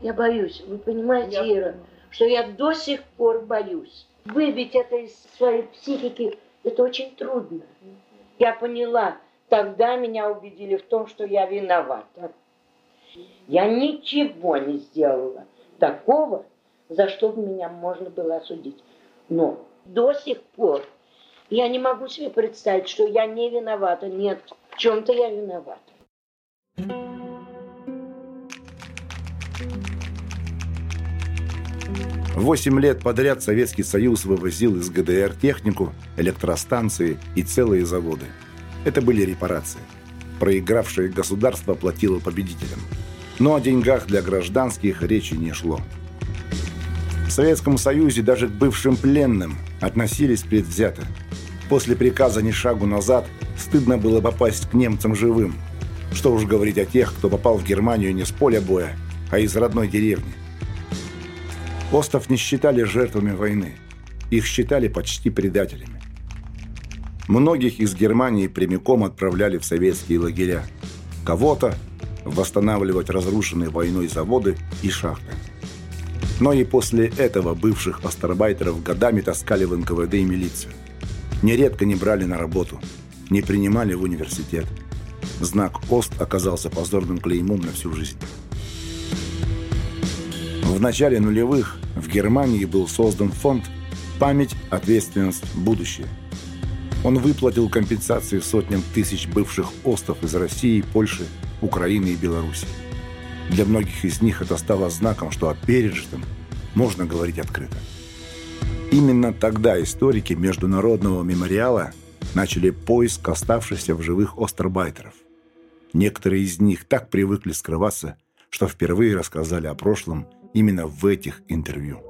Я боюсь, вы понимаете, Я Ира, понимаю. что я до сих пор боюсь. Выбить это из своей психики, это очень трудно. Я поняла, тогда меня убедили в том, что я виновата. Я ничего не сделала такого, за что меня можно было осудить. Но до сих пор я не могу себе представить, что я не виновата. Нет, в чем-то я виновата. Восемь лет подряд Советский Союз вывозил из ГДР технику, электростанции и целые заводы. Это были репарации. Проигравшее государство платило победителям. Но о деньгах для гражданских речи не шло. В Советском Союзе даже к бывшим пленным относились предвзято. После приказа «ни шагу назад» стыдно было попасть к немцам живым. Что уж говорить о тех, кто попал в Германию не с поля боя, а из родной деревни. Остов не считали жертвами войны. Их считали почти предателями. Многих из Германии прямиком отправляли в советские лагеря. Кого-то восстанавливать разрушенные войной заводы и шахты. Но и после этого бывших астарбайтеров годами таскали в НКВД и милицию. Нередко не брали на работу, не принимали в университет. Знак ОСТ оказался позорным клеймом на всю жизнь. В начале нулевых в Германии был создан фонд «Память, ответственность, будущее». Он выплатил компенсации сотням тысяч бывших остов из России, Польши, Украины и Беларуси. Для многих из них это стало знаком, что о пережитом можно говорить открыто. Именно тогда историки Международного мемориала начали поиск оставшихся в живых остербайтеров. Некоторые из них так привыкли скрываться, что впервые рассказали о прошлом именно в этих интервью.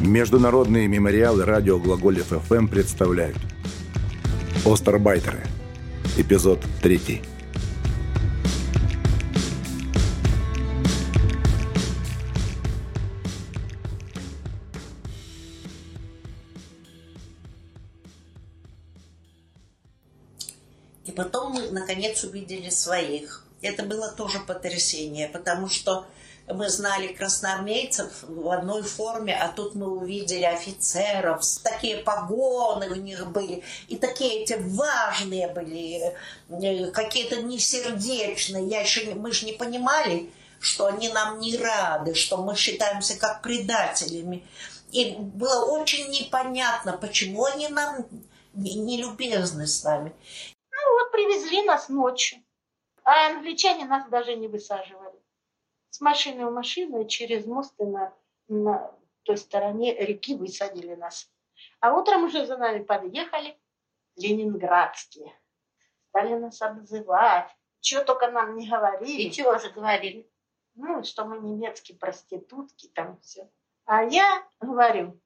Международные мемориалы радио Глаголев ФМ представляют Остербайтеры. Эпизод 3. И потом мы, наконец, увидели своих. Это было тоже потрясение, потому что мы знали красноармейцев в одной форме, а тут мы увидели офицеров, такие погоны у них были, и такие эти важные были, э, какие-то несердечные. Я еще, мы же не понимали, что они нам не рады, что мы считаемся как предателями. И было очень непонятно, почему они нам не, не любезны с нами. Ну вот привезли нас ночью. А англичане нас даже не высаживали. С машины в машину через мост и на, на той стороне реки высадили нас. А утром уже за нами подъехали ленинградские. Стали нас обзывать. Чего только нам не говорили. И чего же говорили? Ну, что мы немецкие проститутки, там все. А я говорю,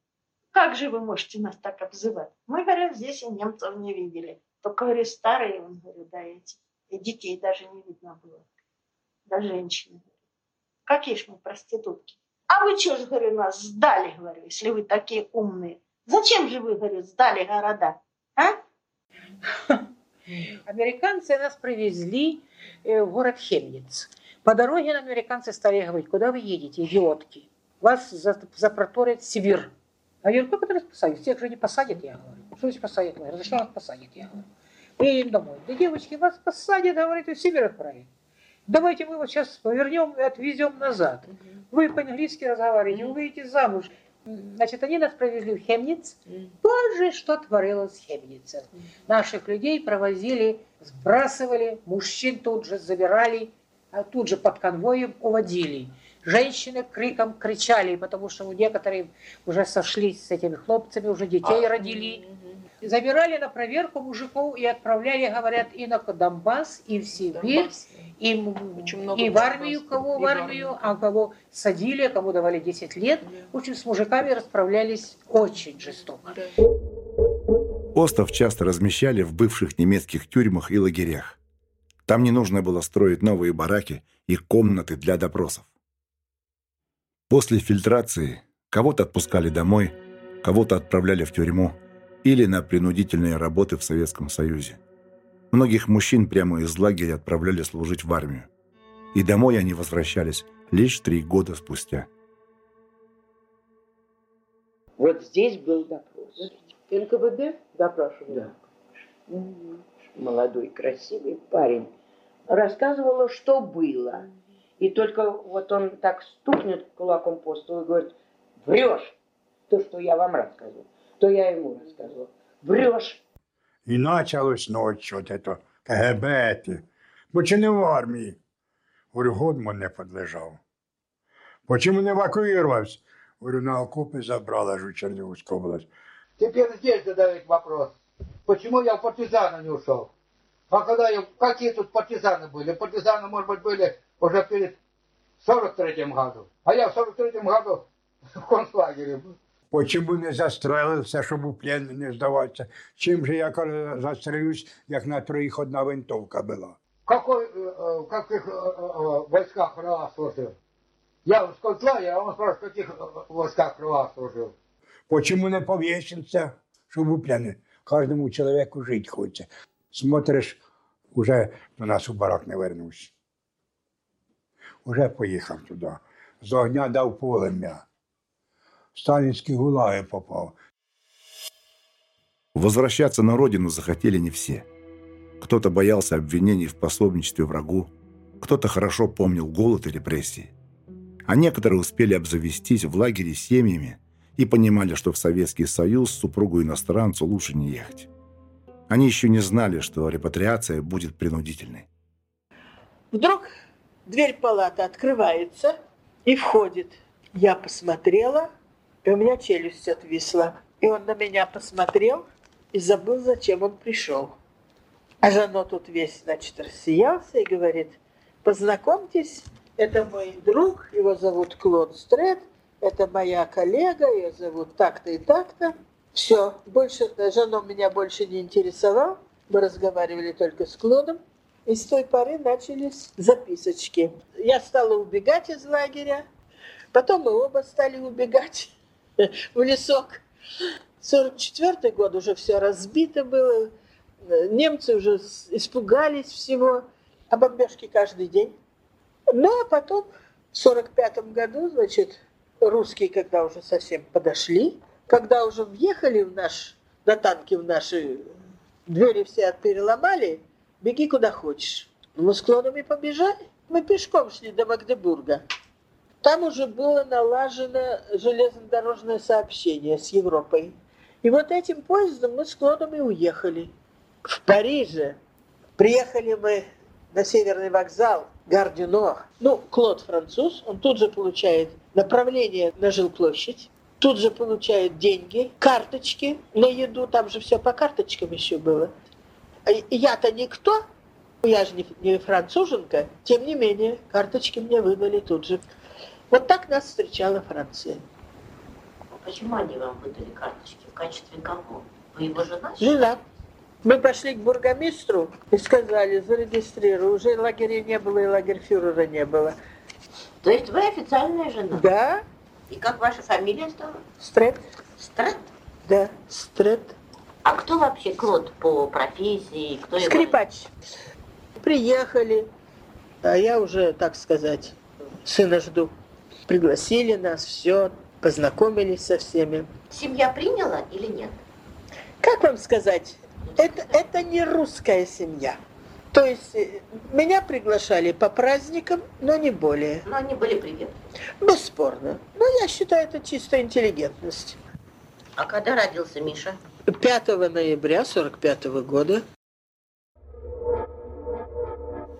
как же вы можете нас так обзывать? Мы, говорю, здесь и немцев не видели. Только, говорю, старые, он, говорю, да, эти. И детей даже не видно было. Да женщины. Какие ж мы проститутки? А вы что же, говорю, нас сдали, говорю, если вы такие умные? Зачем же вы, говорю, сдали города? А? Американцы нас привезли э, в город Хемниц. По дороге нам американцы стали говорить, куда вы едете, идиотки? Вас за- запроторят в Сибирь. А я говорю, как это нас посадят? Всех же не посадят, я говорю. Что значит посадят? Зачем нас посадят? Я говорю. Едем домой. Да, девочки, вас посадят, говорит, и в Сибирь отправят. Давайте мы вас сейчас повернем и отвезем назад. Вы по-английски разговариваете, вы выйдете замуж. Значит, они нас провезли в Хемниц. Боже, что творилось в Хемнице. Наших людей провозили, сбрасывали, мужчин тут же забирали, а тут же под конвоем уводили. Женщины криком кричали, потому что некоторые уже сошлись с этими хлопцами, уже детей родили. Забирали на проверку мужиков и отправляли, говорят, и на Донбасс, и в Сибирь, и, м- Очень много и в армию, раз. кого И в армию, армию. а кого садили, кому давали 10 лет. В общем, с мужиками расправлялись очень жестоко. Остов часто размещали в бывших немецких тюрьмах и лагерях. Там не нужно было строить новые бараки и комнаты для допросов. После фильтрации кого-то отпускали домой, кого-то отправляли в тюрьму или на принудительные работы в Советском Союзе. Многих мужчин прямо из лагеря отправляли служить в армию. И домой они возвращались лишь три года спустя. Вот здесь был допрос. НКВД допрашивали? Да. Молодой, красивый парень. Рассказывала, что было. И только вот он так стукнет кулаком по столу и говорит, врешь. То, что я вам рассказывал, то я ему рассказывал. Врешь. І почалось ночі, от это КГБ. ті. Бо чи не в армії? Говорю, Годман не подлежав. Бо чому не евакуювався? Говорю, на окопи забрала ж у Чернігівську область. Теперь здесь задают вопрос. Почему я в партизаны не ушел? А когда я, какие тут партизаны были? Партизаны, может быть, были уже перед 43-м году. А я в 43-м году в концлагере был. Почому не застрелився, щоб у плен не здаватися? Чим же я коли застрелюсь, як на троїх одна винтовка була? В, какой, э, э, в каких э, э, войсках РА служил? Я в концлагере, а он спрашивает, в каких э, войсках РА служил? Почему не повісився, щоб у пляни? Кожному чоловіку жити хочеться. Смотриш, уже до нас у барак не вернувся. Уже поїхав туди. З огня дав полем'я. В Сталінські гулаги попав. Возвращаться на родину захотели не все. Кто-то боялся обвинений в пособничестве врагу, кто-то хорошо помнил голод и репрессии. А некоторые успели обзавестись в лагере семьями и понимали, что в Советский Союз супругу иностранцу лучше не ехать. Они еще не знали, что репатриация будет принудительной. Вдруг дверь палаты открывается и входит. Я посмотрела, и у меня челюсть отвисла. И он на меня посмотрел и забыл, зачем он пришел. А Жано тут весь, значит, рассиялся и говорит, познакомьтесь, это мой друг, его зовут Клод Стрет, это моя коллега, ее зовут так-то и так-то. Все, больше Жано меня больше не интересовал, мы разговаривали только с Клодом. И с той поры начались записочки. Я стала убегать из лагеря, потом мы оба стали убегать в лесок. 44 год уже все разбито было, немцы уже испугались всего, а бомбежки каждый день. Ну, а потом в 45 году, значит, русские, когда уже совсем подошли, когда уже въехали в наш, на танки в наши двери все переломали, беги куда хочешь. Ну, Мы с клонами побежали. Мы пешком шли до Магдебурга. Там уже было налажено железнодорожное сообщение с Европой. И вот этим поездом мы с клонами уехали. В Париже приехали мы на северный вокзал Гардино. Ну, Клод француз, он тут же получает направление на жилплощадь, тут же получает деньги, карточки на еду, там же все по карточкам еще было. Я-то никто, я же не француженка, тем не менее, карточки мне выдали тут же. Вот так нас встречала Франция. Почему они вам выдали карточки? В качестве кого? Вы его жена? Жена. Мы пошли к бургомистру и сказали, зарегистрируй. Уже лагерей не было и лагерфюрера не было. То есть вы официальная жена? Да, И как ваша фамилия стала? Стрет, Страт? да, Стрет. А кто вообще Клод по профессии? Кто его- Скрипач. Приехали, а я уже, так сказать, сына жду. Пригласили нас, все, познакомились со всеми. Семья приняла или нет? Как вам сказать, это, это не русская семья. То есть э, меня приглашали по праздникам, но не более. Но они были приветливы. Бесспорно. Но я считаю, это чистая интеллигентность. А когда родился Миша? 5 ноября 45 года.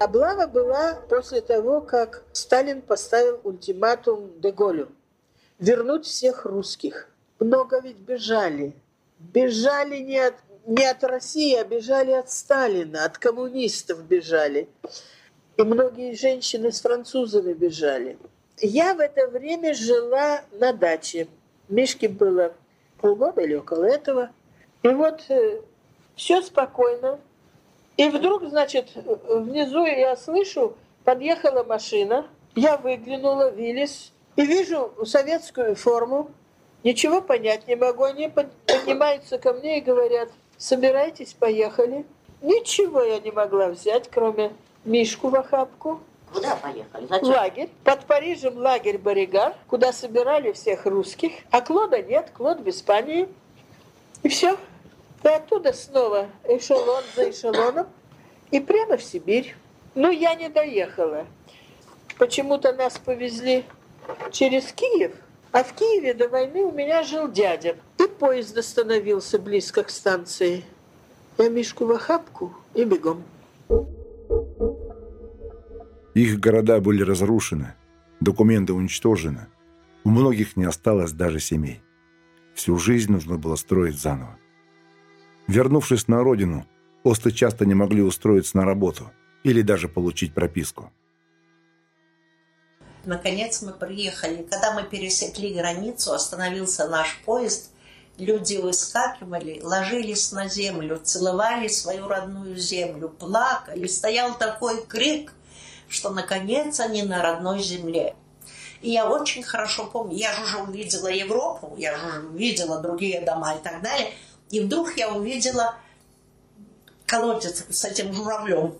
Облава была после того, как Сталин поставил ультиматум Деголю вернуть всех русских. Много ведь бежали. Бежали не от, не от России, а бежали от Сталина, от коммунистов бежали. И многие женщины с французами бежали. Я в это время жила на даче. Мишке было полгода или около этого. И вот все спокойно. И вдруг, значит, внизу я слышу, подъехала машина. Я выглянула, Виллис, и вижу советскую форму. Ничего понять не могу. Они под- поднимаются ко мне и говорят, собирайтесь, поехали. Ничего я не могла взять, кроме Мишку в охапку. Куда поехали? Зачем? лагерь. Под Парижем лагерь Боригар, куда собирали всех русских. А Клода нет, Клод в Испании. И все. И оттуда снова эшелон за эшелоном. И прямо в Сибирь. Но я не доехала. Почему-то нас повезли через Киев. А в Киеве до войны у меня жил дядя. И поезд остановился близко к станции. Я Мишку в охапку и бегом. Их города были разрушены, документы уничтожены. У многих не осталось даже семей. Всю жизнь нужно было строить заново. Вернувшись на родину, осты часто не могли устроиться на работу или даже получить прописку. Наконец мы приехали. Когда мы пересекли границу, остановился наш поезд. Люди выскакивали, ложились на землю, целовали свою родную землю, плакали. Стоял такой крик, что наконец они на родной земле. И я очень хорошо помню, я же уже увидела Европу, я же уже увидела другие дома и так далее. И вдруг я увидела колодец с этим журавлем.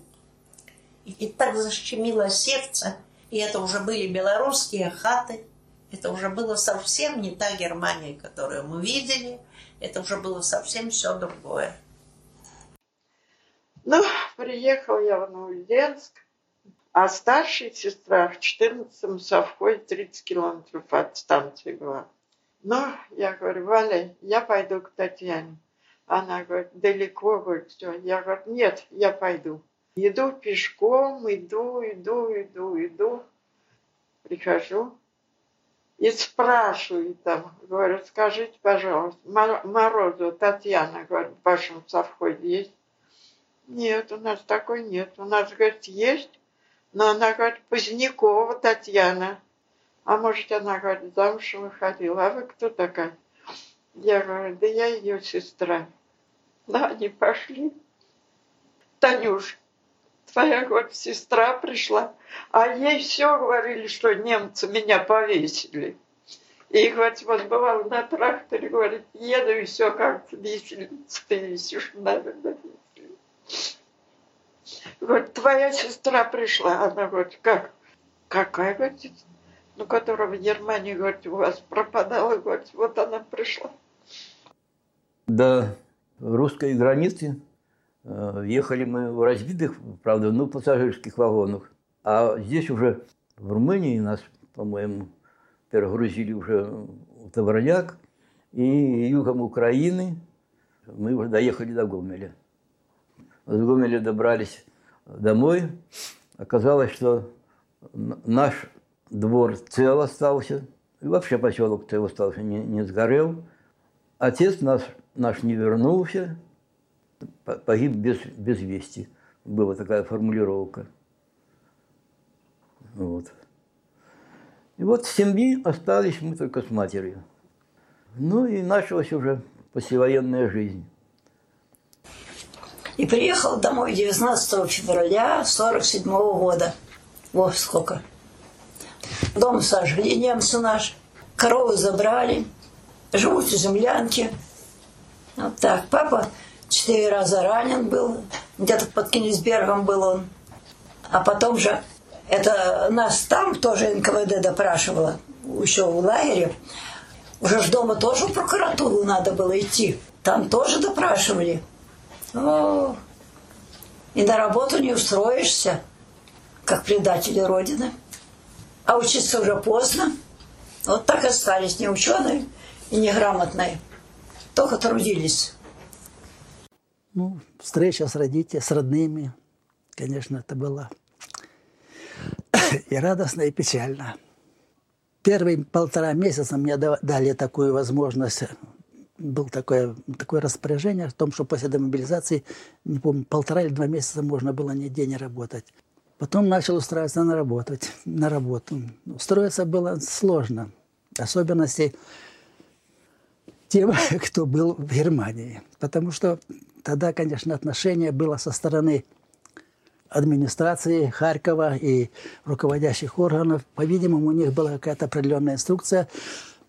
И, так защемило сердце. И это уже были белорусские хаты. Это уже было совсем не та Германия, которую мы видели. Это уже было совсем все другое. Ну, приехал я в Новоузенск, а старшая сестра в 14-м совхозе 30 километров от станции была. Ну, я говорю, Валя, я пойду к Татьяне. Она говорит, далеко, говорит, все. Я говорю, нет, я пойду. Иду пешком, иду, иду, иду, иду. Прихожу и спрашиваю там, говорю, скажите, пожалуйста, Мор- Морозова Татьяна, говорит, в вашем совхозе есть? Нет, у нас такой нет. У нас, говорит, есть, но она, говорит, Позднякова Татьяна. А может, она, говорит, замуж выходила. А вы кто такая? Я говорю, да я ее сестра. Да, они пошли. Танюш, твоя, говорит, сестра пришла, а ей все говорили, что немцы меня повесили. И, говорит, вот бывало на тракторе, говорит, еду, и все как-то виселица, ты висишь, наверное, виселица. Говорит, твоя сестра пришла. Она говорит, как? Какая, говорит, ну, которая в Германии, говорит, у вас пропадала, говорит, вот она пришла. До русской границы э, ехали мы в разбитых, правда, ну, пассажирских вагонах. А здесь уже, в Румынии, нас, по-моему, перегрузили уже в Товарняк. И югом Украины мы уже доехали до Гомеля. С Гомеля добрались домой. Оказалось, что наш двор цел остался. И вообще поселок цел остался, не, не сгорел. Отец наш, наш не вернулся, по- погиб без, без вести. Была такая формулировка. Вот. И вот в семье остались мы только с матерью. Ну и началась уже послевоенная жизнь. И приехал домой 19 февраля 47 года. Во сколько. Дом сожгли немцы наш. Коровы забрали. Живут в землянке. Вот так. Папа четыре раза ранен был. Где-то под Кенигсбергом был он. А потом же это нас там тоже НКВД допрашивало. Еще в лагере. Уже ж дома тоже в прокуратуру надо было идти. Там тоже допрашивали. О, и на работу не устроишься, как предатели Родины. А учиться уже поздно. Вот так остались не ученые и неграмотные. Только трудились. Ну, встреча с родителями, с родными, конечно, это было и радостно, и печально. Первые полтора месяца мне да- дали такую возможность, было такое, такое распоряжение о том, что после демобилизации, не помню, полтора или два месяца можно было нигде не работать. Потом начал устраиваться на работу. На работу. Устроиться было сложно. Особенности тем, кто был в Германии. Потому что тогда, конечно, отношение было со стороны администрации Харькова и руководящих органов. По-видимому, у них была какая-то определенная инструкция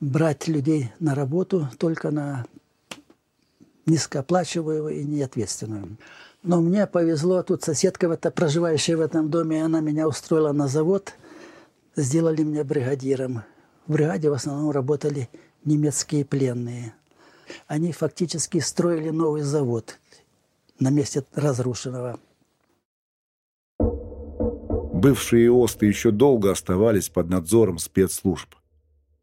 брать людей на работу только на низкооплачиваемую и неответственную. Но мне повезло, тут соседка, в это, проживающая в этом доме, она меня устроила на завод, сделали меня бригадиром. В бригаде в основном работали немецкие пленные. Они фактически строили новый завод на месте разрушенного. Бывшие ОСТы еще долго оставались под надзором спецслужб.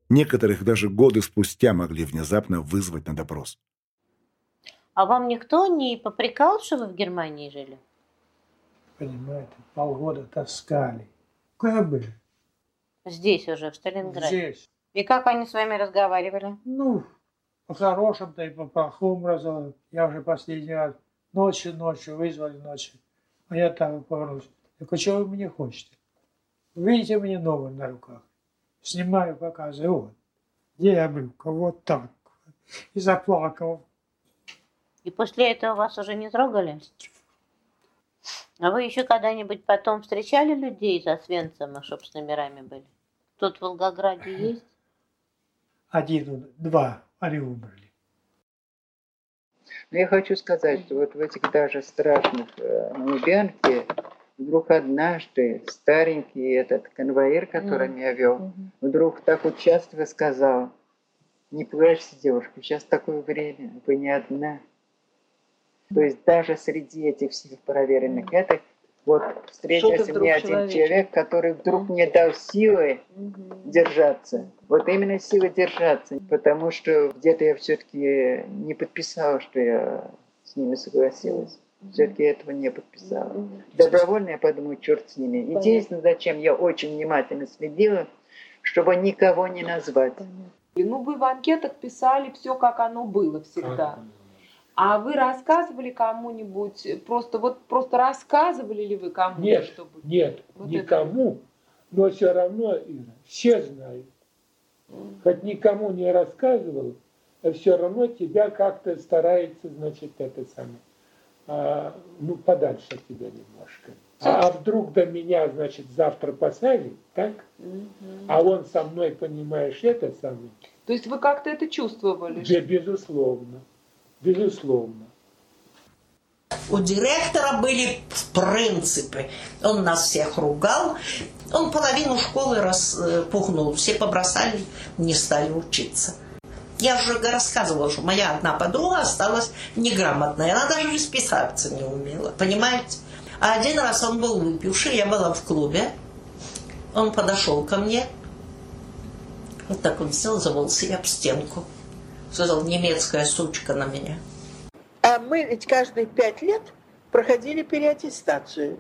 Некоторых даже годы спустя могли внезапно вызвать на допрос. А вам никто не попрекал, что вы в Германии жили? Понимаете, полгода таскали. Куда были? Здесь уже, в Сталинграде. Здесь. И как они с вами разговаривали? Ну, по-хорошему-то и по-плохому разговаривали. Я уже последний раз ночью, ночью вызвали ночью. А я там повернусь. Так а что вы мне хотите? Видите, мне новый на руках. Снимаю, показываю. Вот. Где я брюка? Вот так. И заплакал. И после этого вас уже не трогали? А вы еще когда-нибудь потом встречали людей за Освенцима, чтобы с номерами были? Тут в Волгограде есть? Один, два, они умерли. Но я хочу сказать, что вот в этих даже страшных э, Лубянке вдруг однажды старенький этот конвоир, который mm. меня вел, mm-hmm. вдруг так участливо сказал, не плачьте, девушка, сейчас такое время, вы не одна. То есть даже среди этих всех проверенных это вот встретился мне один человечек. человек, который вдруг мне дал силы угу. держаться. Вот именно силы держаться, потому что где-то я все-таки не подписала, что я с ними согласилась. Все-таки этого не подписала. Добровольно я подумаю, черт с ними. Единственное, зачем я очень внимательно следила, чтобы никого не назвать. Ну, вы в анкетах писали все, как оно было всегда. А вы рассказывали кому-нибудь, просто вот просто рассказывали ли вы кому-то? Нет, чтобы... нет, вот никому, это... но все равно, Ира, все знают. Хоть никому не рассказывал, а все равно тебя как-то старается, значит, это самое, а, ну, подальше от тебя немножко. А, а вдруг до меня, значит, завтра посадят, так? А он со мной, понимаешь, это самое. То есть вы как-то это чувствовали? Да, безусловно. Безусловно. У директора были принципы. Он нас всех ругал. Он половину школы распугнул. Все побросали, не стали учиться. Я уже рассказывала, что моя одна подруга осталась неграмотная. Она даже расписаться не умела, понимаете? А один раз он был выпивший, я была в клубе. Он подошел ко мне. Вот так он сел за волосы об стенку сказал, немецкая сучка на меня. А мы ведь каждые пять лет проходили переаттестацию.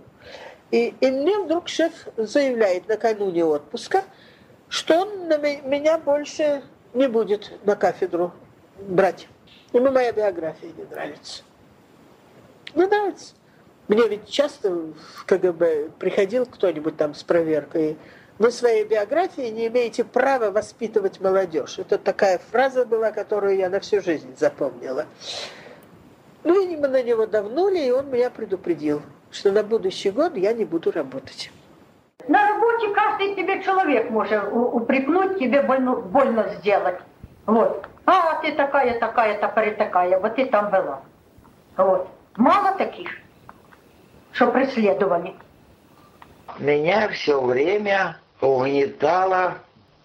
И, и мне вдруг шеф заявляет накануне отпуска, что он на меня больше не будет на кафедру брать. Ему моя биография не нравится. Не нравится. Мне ведь часто в КГБ приходил кто-нибудь там с проверкой вы своей биографии не имеете права воспитывать молодежь. Это такая фраза была, которую я на всю жизнь запомнила. Ну, и мы на него давнули, и он меня предупредил, что на будущий год я не буду работать. На работе каждый тебе человек может упрекнуть, тебе больно, больно сделать. Вот. А, ты такая, такая, такая, такая, вот ты там была. Вот. Мало таких, что преследовали. Меня все время угнетало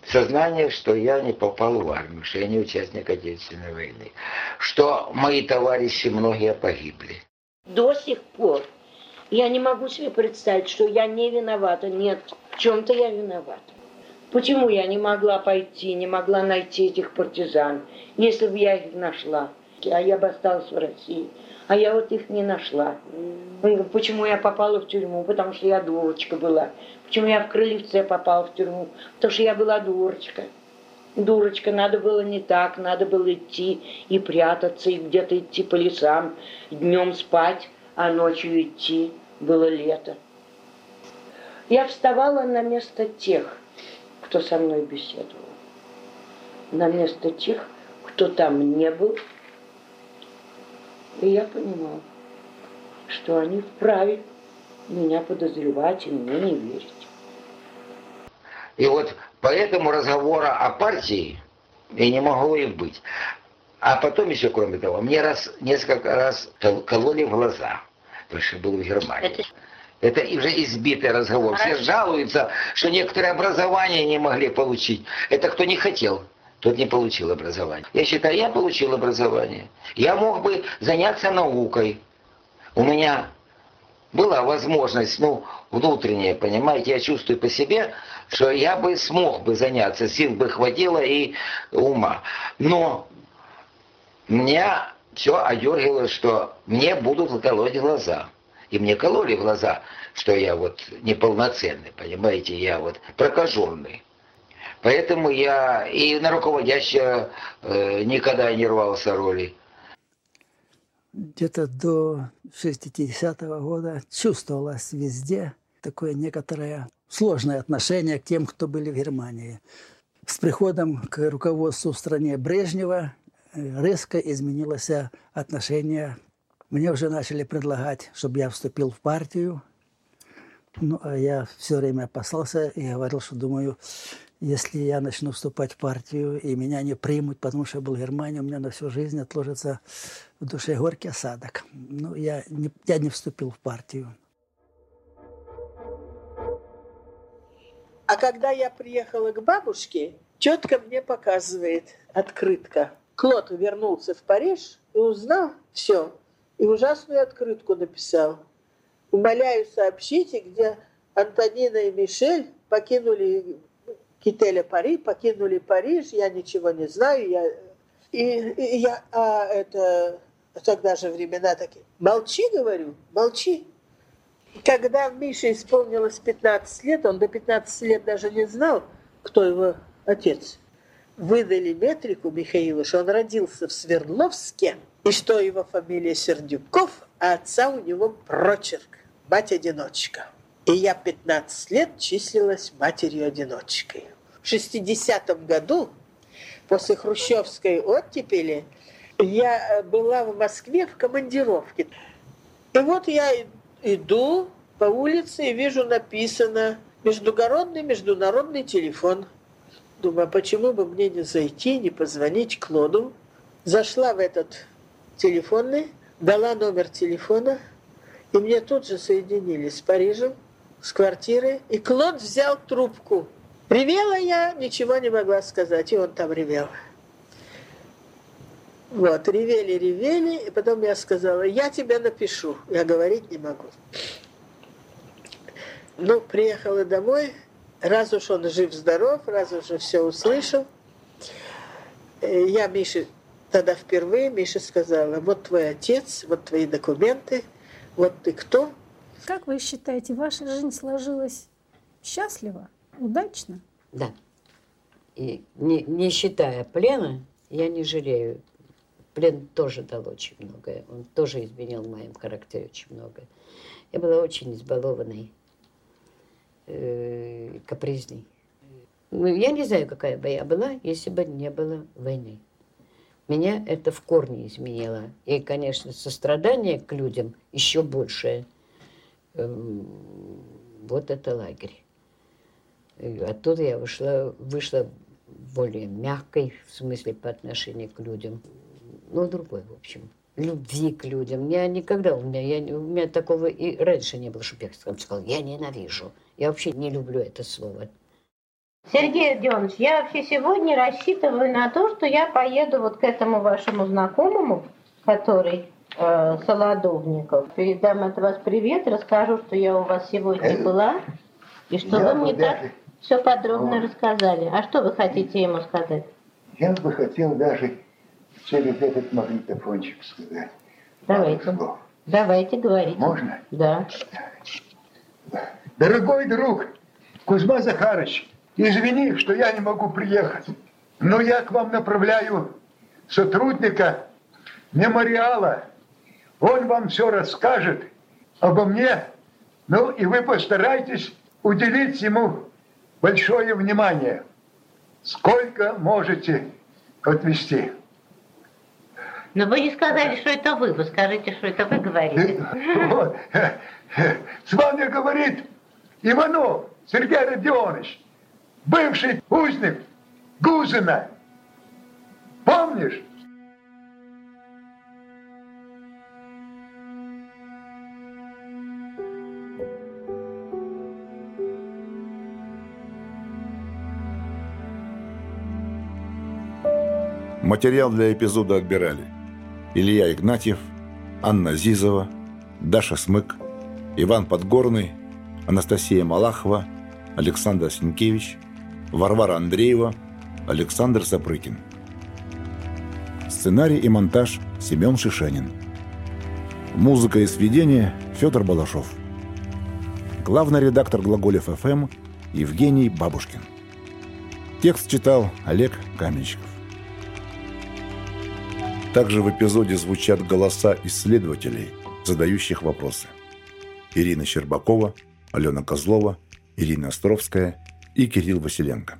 сознание, что я не попал в армию, что я не участник Отечественной войны, что мои товарищи многие погибли. До сих пор я не могу себе представить, что я не виновата. Нет, в чем-то я виновата. Почему я не могла пойти, не могла найти этих партизан, если бы я их нашла, а я бы осталась в России? А я вот их не нашла. Почему я попала в тюрьму? Потому что я дурочка была. Почему я в Крыльце попала в тюрьму? Потому что я была дурочка. Дурочка, надо было не так, надо было идти и прятаться, и где-то идти по лесам, днем спать, а ночью идти. Было лето. Я вставала на место тех, кто со мной беседовал. На место тех, кто там не был, и я понимал, что они вправе меня подозревать и мне не верить. И вот поэтому разговора о партии и не могло и быть. А потом еще, кроме того, мне раз, несколько раз кололи в глаза, потому что был в Германии. Это... Это уже избитый разговор. Все жалуются, что некоторые образования не могли получить. Это кто не хотел, тот не получил образование. Я считаю, я получил образование. Я мог бы заняться наукой. У меня была возможность, ну, внутренняя, понимаете, я чувствую по себе, что я бы смог бы заняться, сил бы хватило и ума. Но меня все одергивало, что мне будут колоть глаза. И мне кололи глаза, что я вот неполноценный, понимаете, я вот прокаженный. Поэтому я и на руководящего э, никогда не рвался роли. Где-то до 60-го года чувствовалось везде такое некоторое сложное отношение к тем, кто были в Германии. С приходом к руководству в стране Брежнева э, резко изменилось отношение мне уже начали предлагать, чтобы я вступил в партию. Ну, а я все время опасался и говорил, что думаю, если я начну вступать в партию, и меня не примут, потому что я был в Германии, у меня на всю жизнь отложится в душе горький осадок. Ну, я не, я не вступил в партию. А когда я приехала к бабушке, четко мне показывает открытка. Клод вернулся в Париж и узнал все, и ужасную открытку написал. Умоляю, сообщите, где Антонина и Мишель покинули Кителя Пари, покинули Париж, я ничего не знаю, я... И, и я, а это, тогда же времена такие. Молчи, говорю, молчи. Когда Мише исполнилось 15 лет, он до 15 лет даже не знал, кто его отец. Выдали метрику Михаилу, что он родился в Свердловске – и что его фамилия Сердюков, а отца у него прочерк, мать-одиночка. И я 15 лет числилась матерью-одиночкой. В 60 году, после хрущевской оттепели, я была в Москве в командировке. И вот я иду по улице и вижу написано «Междугородный международный телефон». Думаю, а почему бы мне не зайти, не позвонить Клоду? Зашла в этот телефонный, дала номер телефона, и мне тут же соединили с Парижем, с квартиры, и Клод взял трубку. Ревела я, ничего не могла сказать, и он там ревел. Вот, ревели, ревели, и потом я сказала, я тебя напишу, я говорить не могу. Ну, приехала домой, раз уж он жив-здоров, раз уж все услышал, э, я Мише Тогда впервые Миша сказала, вот твой отец, вот твои документы, вот ты кто. Как вы считаете, ваша жизнь сложилась счастливо, удачно? Да. И не, не считая плена, я не жалею. Плен тоже дал очень многое. Он тоже изменил в моем характере очень многое. Я была очень избалованной, э, капризной. Ну, я не знаю, какая бы я была, если бы не было войны. Меня это в корне изменило. И, конечно, сострадание к людям еще большее. Эм, вот это лагерь. И оттуда я вышла, вышла более мягкой, в смысле, по отношению к людям. Ну, другой, в общем. Любви к людям. Я никогда, у меня, я, у меня такого и раньше не было, чтобы я сказала, я ненавижу. Я вообще не люблю это слово. Сергей Родионович, я вообще сегодня рассчитываю на то, что я поеду вот к этому вашему знакомому, который э, Солодовников. Передам от вас привет, расскажу, что я у вас сегодня была, и что я вы мне даже... так все подробно вот. рассказали. А что вы хотите ему сказать? Я бы хотел даже через этот магнитофончик сказать. Давайте. Давайте говорить. Можно? Да. Дорогой друг Кузьма Захарович, Извини, что я не могу приехать, но я к вам направляю сотрудника мемориала. Он вам все расскажет обо мне, ну и вы постарайтесь уделить ему большое внимание. Сколько можете отвести? Но вы не сказали, что это вы. Вы скажите, что это вы говорите. Вот. С вами говорит Иванов Сергей Родионович, бывший узник Гузина. Помнишь? Материал для эпизода отбирали. Илья Игнатьев, Анна Зизова, Даша Смык, Иван Подгорный, Анастасия Малахова, Александр Сенкевич, Варвара Андреева, Александр Сапрыкин. Сценарий и монтаж Семен Шишенин. Музыка и сведение Федор Балашов. Главный редактор Глаголев ФМ Евгений Бабушкин. Текст читал Олег Каменщиков. Также в эпизоде звучат голоса исследователей, задающих вопросы. Ирина Щербакова, Алена Козлова, Ирина Островская и Кирилл Василенко.